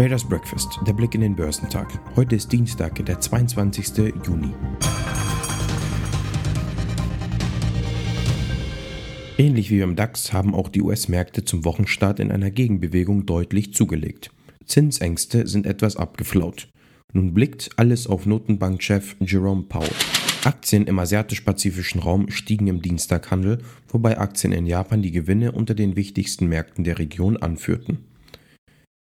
Traders Breakfast, der Blick in den Börsentag. Heute ist Dienstag, der 22. Juni. Ähnlich wie beim DAX haben auch die US-Märkte zum Wochenstart in einer Gegenbewegung deutlich zugelegt. Zinsängste sind etwas abgeflaut. Nun blickt alles auf Notenbankchef Jerome Powell. Aktien im asiatisch-pazifischen Raum stiegen im Dienstaghandel, wobei Aktien in Japan die Gewinne unter den wichtigsten Märkten der Region anführten.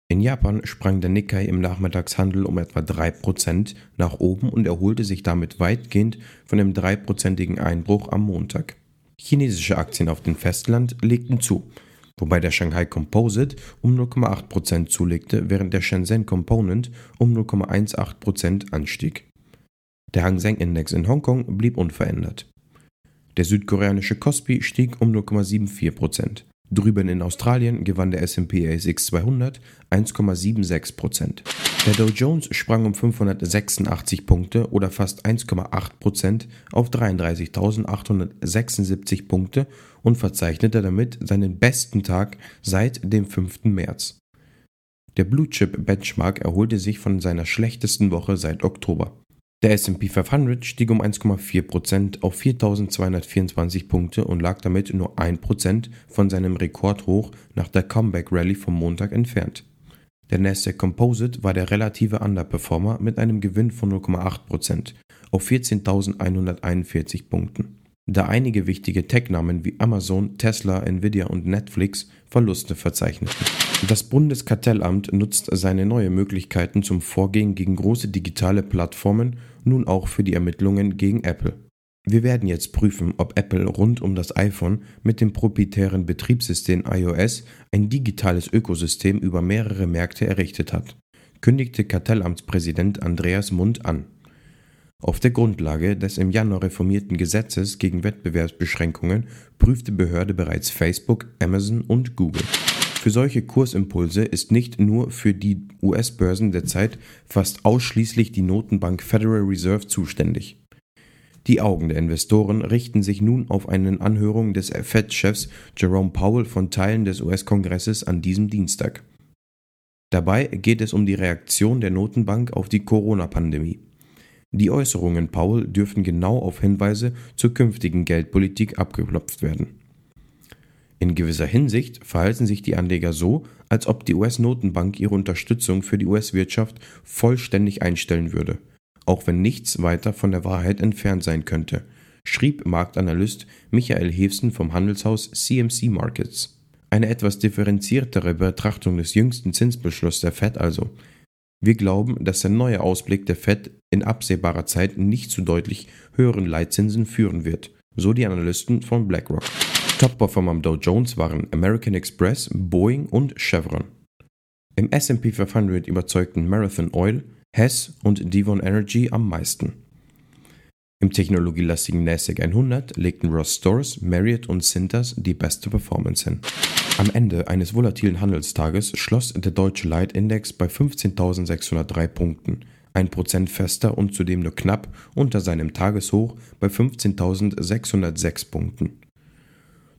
In Japan sprang der Nikkei im Nachmittagshandel um etwa 3% nach oben und erholte sich damit weitgehend von dem dreiprozentigen Einbruch am Montag. Chinesische Aktien auf dem Festland legten zu, wobei der Shanghai Composite um 0,8% zulegte, während der Shenzhen Component um 0,18% anstieg. Der Hang Seng Index in Hongkong blieb unverändert. Der südkoreanische Kospi stieg um 0,74%. Drüben in Australien gewann der S&P ASX 200 1,76%. Der Dow Jones sprang um 586 Punkte oder fast 1,8% auf 33.876 Punkte und verzeichnete damit seinen besten Tag seit dem 5. März. Der Blue Chip Benchmark erholte sich von seiner schlechtesten Woche seit Oktober. Der S&P 500 stieg um 1,4% auf 4.224 Punkte und lag damit nur 1% von seinem Rekordhoch nach der Comeback Rally vom Montag entfernt. Der Nasdaq Composite war der relative Underperformer mit einem Gewinn von 0,8% auf 14.141 Punkten. Da einige wichtige Tech-Namen wie Amazon, Tesla, Nvidia und Netflix Verluste verzeichneten. Das Bundeskartellamt nutzt seine neuen Möglichkeiten zum Vorgehen gegen große digitale Plattformen nun auch für die Ermittlungen gegen Apple. Wir werden jetzt prüfen, ob Apple rund um das iPhone mit dem proprietären Betriebssystem iOS ein digitales Ökosystem über mehrere Märkte errichtet hat, kündigte Kartellamtspräsident Andreas Mund an. Auf der Grundlage des im Januar reformierten Gesetzes gegen Wettbewerbsbeschränkungen prüfte Behörde bereits Facebook, Amazon und Google. Für solche Kursimpulse ist nicht nur für die US-Börsen derzeit fast ausschließlich die Notenbank Federal Reserve zuständig. Die Augen der Investoren richten sich nun auf eine Anhörung des Fed-Chefs Jerome Powell von Teilen des US-Kongresses an diesem Dienstag. Dabei geht es um die Reaktion der Notenbank auf die Corona-Pandemie. Die Äußerungen Powell dürfen genau auf Hinweise zur künftigen Geldpolitik abgeklopft werden. In gewisser Hinsicht verhalten sich die Anleger so, als ob die US-Notenbank ihre Unterstützung für die US-Wirtschaft vollständig einstellen würde, auch wenn nichts weiter von der Wahrheit entfernt sein könnte, schrieb Marktanalyst Michael Hevsen vom Handelshaus CMC Markets. Eine etwas differenziertere Betrachtung des jüngsten Zinsbeschlusses der Fed also. Wir glauben, dass der neue Ausblick der Fed in absehbarer Zeit nicht zu deutlich höheren Leitzinsen führen wird, so die Analysten von BlackRock. Top-Performer am Dow Jones waren American Express, Boeing und Chevron. Im SP 500 überzeugten Marathon Oil, Hess und Devon Energy am meisten. Im technologielastigen NASDAQ 100 legten Ross Stores, Marriott und Cintas die beste Performance hin. Am Ende eines volatilen Handelstages schloss der deutsche Leitindex bei 15.603 Punkten, ein Prozent fester und zudem nur knapp unter seinem Tageshoch bei 15.606 Punkten.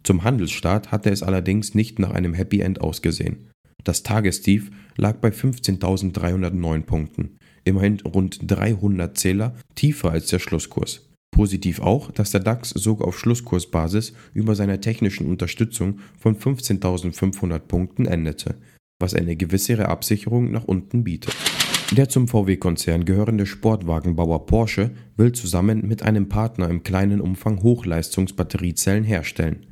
Zum Handelsstart hatte es allerdings nicht nach einem Happy End ausgesehen. Das Tagestief lag bei 15.309 Punkten, immerhin rund 300 Zähler tiefer als der Schlusskurs. Positiv auch, dass der DAX sogar auf Schlusskursbasis über seiner technischen Unterstützung von 15.500 Punkten endete, was eine gewissere Absicherung nach unten bietet. Der zum VW-Konzern gehörende Sportwagenbauer Porsche will zusammen mit einem Partner im kleinen Umfang Hochleistungsbatteriezellen herstellen.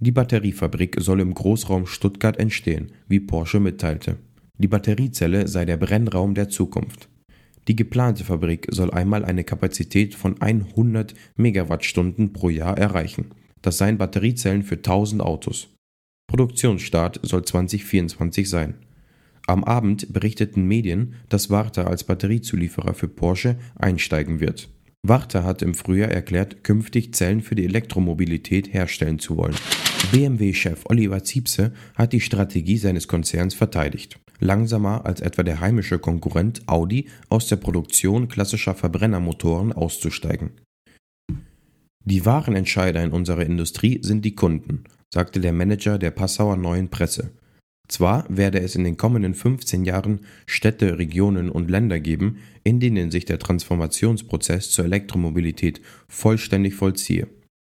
Die Batteriefabrik soll im Großraum Stuttgart entstehen, wie Porsche mitteilte. Die Batteriezelle sei der Brennraum der Zukunft. Die geplante Fabrik soll einmal eine Kapazität von 100 Megawattstunden pro Jahr erreichen. Das seien Batteriezellen für 1000 Autos. Produktionsstart soll 2024 sein. Am Abend berichteten Medien, dass Warta als Batteriezulieferer für Porsche einsteigen wird. Warta hat im Frühjahr erklärt, künftig Zellen für die Elektromobilität herstellen zu wollen. BMW-Chef Oliver Ziepse hat die Strategie seines Konzerns verteidigt. Langsamer als etwa der heimische Konkurrent Audi aus der Produktion klassischer Verbrennermotoren auszusteigen. Die wahren Entscheider in unserer Industrie sind die Kunden, sagte der Manager der Passauer Neuen Presse. Zwar werde es in den kommenden 15 Jahren Städte, Regionen und Länder geben, in denen sich der Transformationsprozess zur Elektromobilität vollständig vollziehe.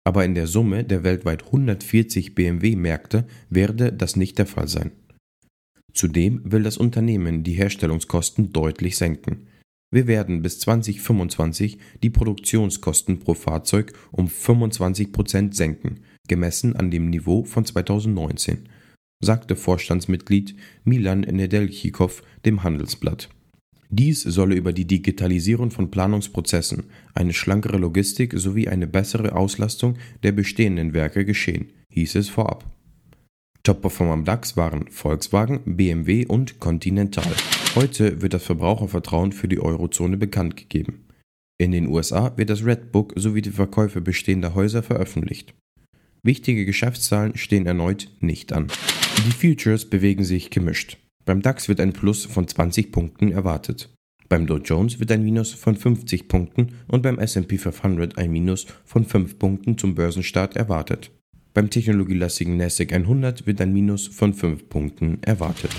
Aber in der Summe der weltweit 140 BMW-Märkte werde das nicht der Fall sein. Zudem will das Unternehmen die Herstellungskosten deutlich senken. Wir werden bis 2025 die Produktionskosten pro Fahrzeug um 25% senken, gemessen an dem Niveau von 2019 sagte Vorstandsmitglied Milan Nedeljikow dem Handelsblatt. Dies solle über die Digitalisierung von Planungsprozessen, eine schlankere Logistik sowie eine bessere Auslastung der bestehenden Werke geschehen, hieß es vorab. Top-Performer am DAX waren Volkswagen, BMW und Continental. Heute wird das Verbrauchervertrauen für die Eurozone bekannt gegeben. In den USA wird das Redbook sowie die Verkäufe bestehender Häuser veröffentlicht. Wichtige Geschäftszahlen stehen erneut nicht an. Die Futures bewegen sich gemischt. Beim DAX wird ein Plus von 20 Punkten erwartet. Beim Dow Jones wird ein Minus von 50 Punkten und beim SP 500 ein Minus von 5 Punkten zum Börsenstart erwartet. Beim technologielastigen NASDAQ 100 wird ein Minus von 5 Punkten erwartet.